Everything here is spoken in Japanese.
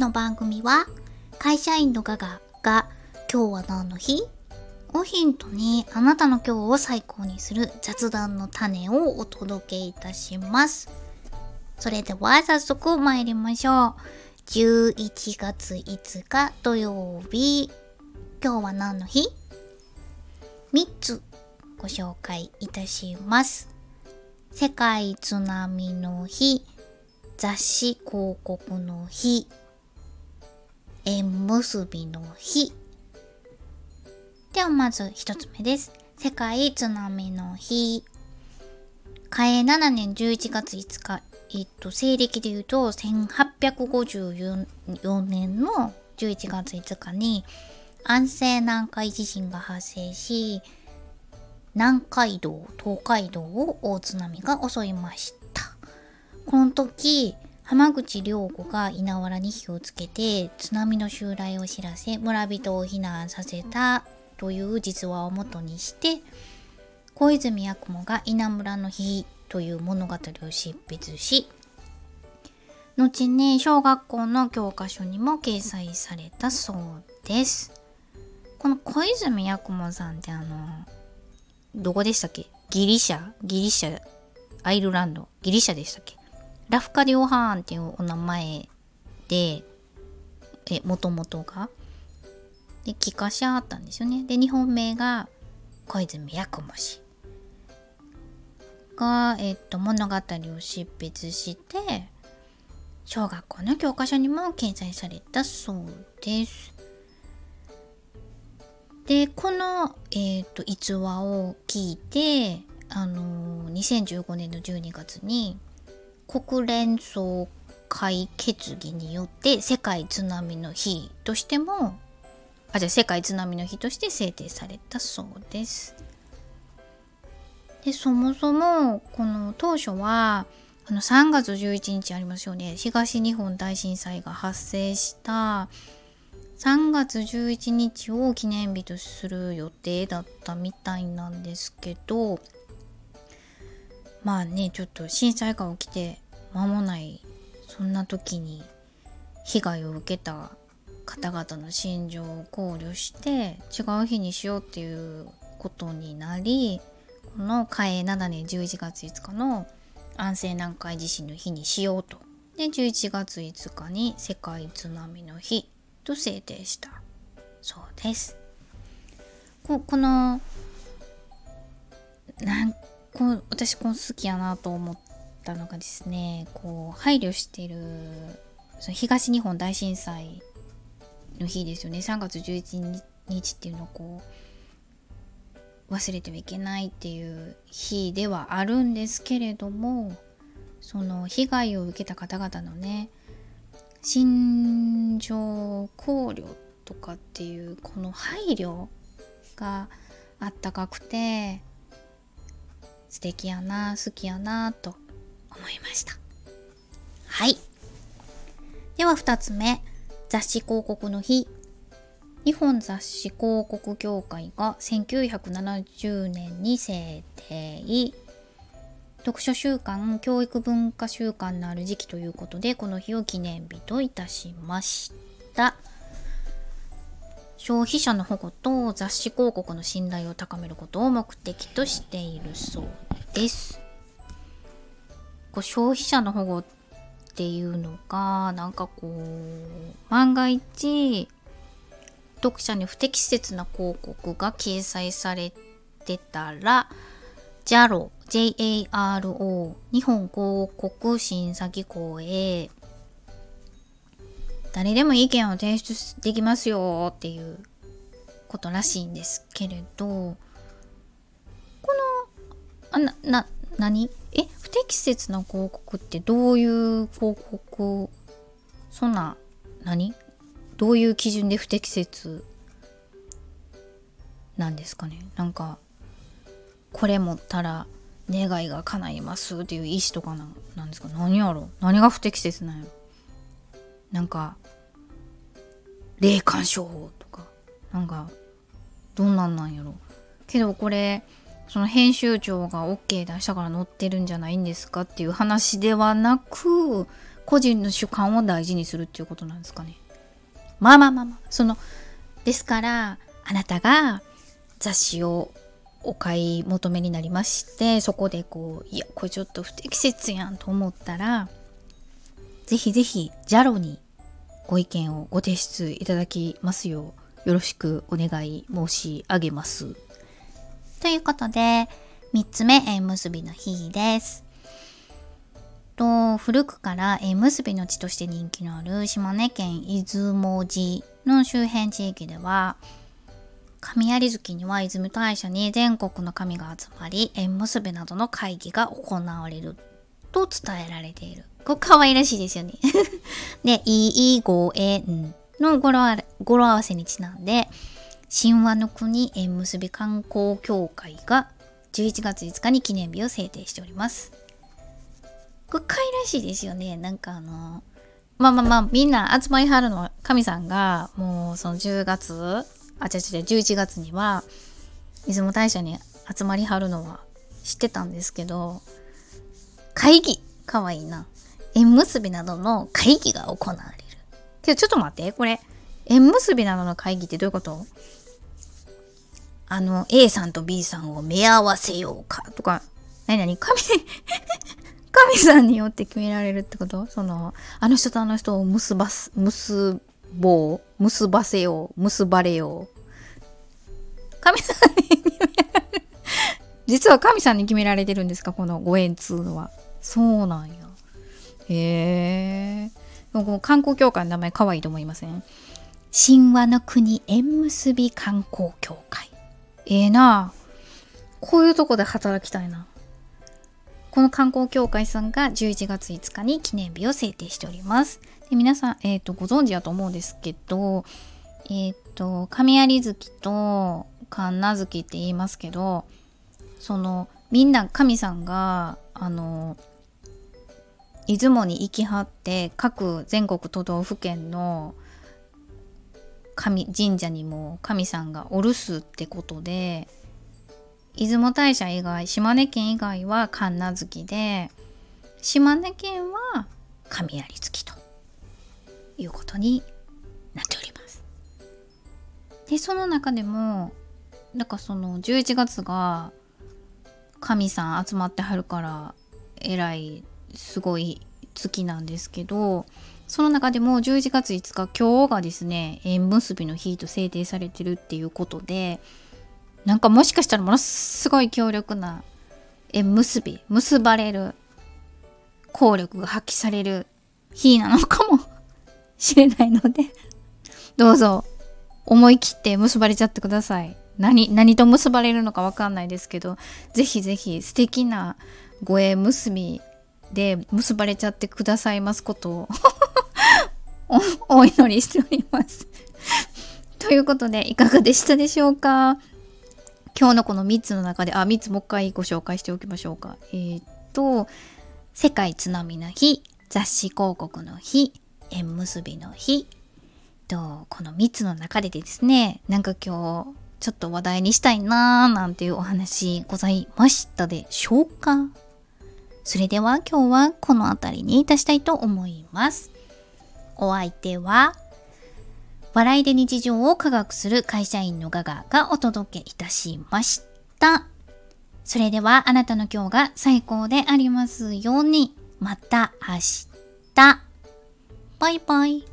の番組は会社員のガガが今日は何の日？をヒントにあなたの今日を最高にする雑談の種をお届けいたします。それでは早速参りましょう。11月5日土曜日。今日は何の日 ?3 つご紹介いたします。世界津波の日、雑誌広告の日、縁結びの日。ではまず一つ目です。世界津波の日。嘉永7年11月5日、えっと、西暦で言うと1854年の11月5日に安政南海地震が発生し、南海道、東海道を大津波が襲いました。この時、浜口良子が稲わらに火をつけて津波の襲来を知らせ村人を避難させたという実話をもとにして小泉八雲が稲村の日という物語を執筆し後に小学校の教科書にも掲載されたそうです。この小泉八雲さんってあのどこでしたっけ？ギリシャ？ギリシャ？アイルランド？ギリシャでしたっけ？ラフカ・リオハーンっていうお名前で、え、もともとが。で、帰化しあったんですよね。で、日本名が小泉八雲氏が、えっと、物語を執筆して、小学校の教科書にも掲載されたそうです。で、この、えっ、と、逸話を聞いて、あのー、2015年の12月に、国連総会決議によって世界津波の日としてもあじゃあ世界津波の日として制定されたそうです。でそもそもこの当初はあの3月11日ありますよね東日本大震災が発生した3月11日を記念日とする予定だったみたいなんですけどまあねちょっと震災が起きて間もないそんな時に被害を受けた方々の心情を考慮して違う日にしようっていうことになりこの嘉永7年11月5日の安政南海地震の日にしようと。で11月5日に世界津波の日と制定した。そうです。ここのなんこう私この好きやなと思ったのがですねこう配慮してるその東日本大震災の日ですよね。3月11日っていうのをこう忘れてはいけないっていう日ではあるんですけれどもその被害を受けた方々のね心情考慮とかっていうこの配慮があったかくて素敵やな好きやなと思いました。はい。では2つ目雑誌広告の日。日本雑誌広告協会が1970年に制定。読書週間教育文化週間のある時期ということでこの日を記念日といたしました。消費者の保護と雑誌広告の信頼を高めることを目的としているそうです。こう消費者の保護っていうのがなんかこう万が一読者に不適切な広告が掲載されてたら JARO JARO 日本広告審査機構へ誰でも意見を提出できますよっていうことらしいんですけれどこのあなな何？え？不適切な広告ってどういう広告？そんな何？どういう基準で不適切なんですかね？なんかこれ持ったら願いが叶いますっていう意思とかななんですか？何やろ？何が不適切なんやろ？なんか霊感商法とかなんかどんなんなんやろけどこれその編集長が OK 出したから載ってるんじゃないんですかっていう話ではなく個人の主観を大事にするっていうことなんですかね。まあまあまあまあ、その、ですから、あなたが雑誌をお買い求めになりまして、そこでこう、いや、これちょっと不適切やんと思ったら、ぜひぜひ、JALO にご意見をご提出いただきますよう、よろしくお願い申し上げます。ということで、3つ目、縁結びの日です。と古くから縁結びの地として人気のある島根県出雲寺の周辺地域では神有月には出雲大社に全国の神が集まり縁結びなどの会議が行われると伝えられている。これ可愛らしいですよね。で、いいご縁の語呂合わせにちなんで神話の国縁結び観光協会が11月5日に記念日を制定しております。これ可愛らしいですよね。なんかあの、まあまあまあ、みんな集まりはるの、神さんが、もうその10月、あ、違う違う、11月には、出雲大社に集まりはるのは知ってたんですけど、会議かわいいな。縁結びなどの会議が行われる。けどちょっと待って、これ、縁結びなどの会議ってどういうこと？あの、A さんと B さんを目合わせようかとか、何々神 神さんによって決められるってこと？その、あの人とあの人を結ばす、結ぼう、結ばせよう、結ばれよう。神さんに決められる。実は神さんに決められてるんですか？このご縁通のは。そうなんや。へえ。観光協会の名前可愛いと思いません？神話の国縁結び観光協会。ええー、なこういうとこで働きたいな。この観光協会さんが11月5日に記念日を制定しております。で皆さん、えーと、ご存知だと思うんですけど、えっ、ー、と、神有月と神奈月って言いますけど、その、みんな神さんが、あの、出雲に行きはって各全国都道府県の神神社にも神さんがお留守ってことで出雲大社以外島根県以外は神奈月で島根県は神有月ということになっております。でその中でもだかその11月が神さん集まってはるからえらいすごい月なんですけどその中でも11月5日今日がですね縁結びの日と制定されてるっていうことでなんかもしかしたらものすごい強力な縁結び、結ばれる効力が発揮される日なのかも しれないのでどうぞ思い切って結ばれちゃってください。何、何と結ばれるのかわかんないですけど、ぜひぜひ素敵なご縁結びで結ばれちゃってくださいますことを お祈りしております。ということで、いかがでしたでしょうか？今日のこの3つの中で、あ、3つもう一回ご紹介しておきましょうか。えー、っと、世界津波の日、雑誌広告の日、縁結びの日、と、この3つの中でですね、なんか今日、ちょっと話題にしたいなーなんていうお話ございましたでしょうかそれでは今日はこの辺りにいたしたいと思います。お相手は、笑いで日常を科学する会社員のガガがお届けいたしました。それではあなたの今日が最高でありますように。また明日。バイバイ。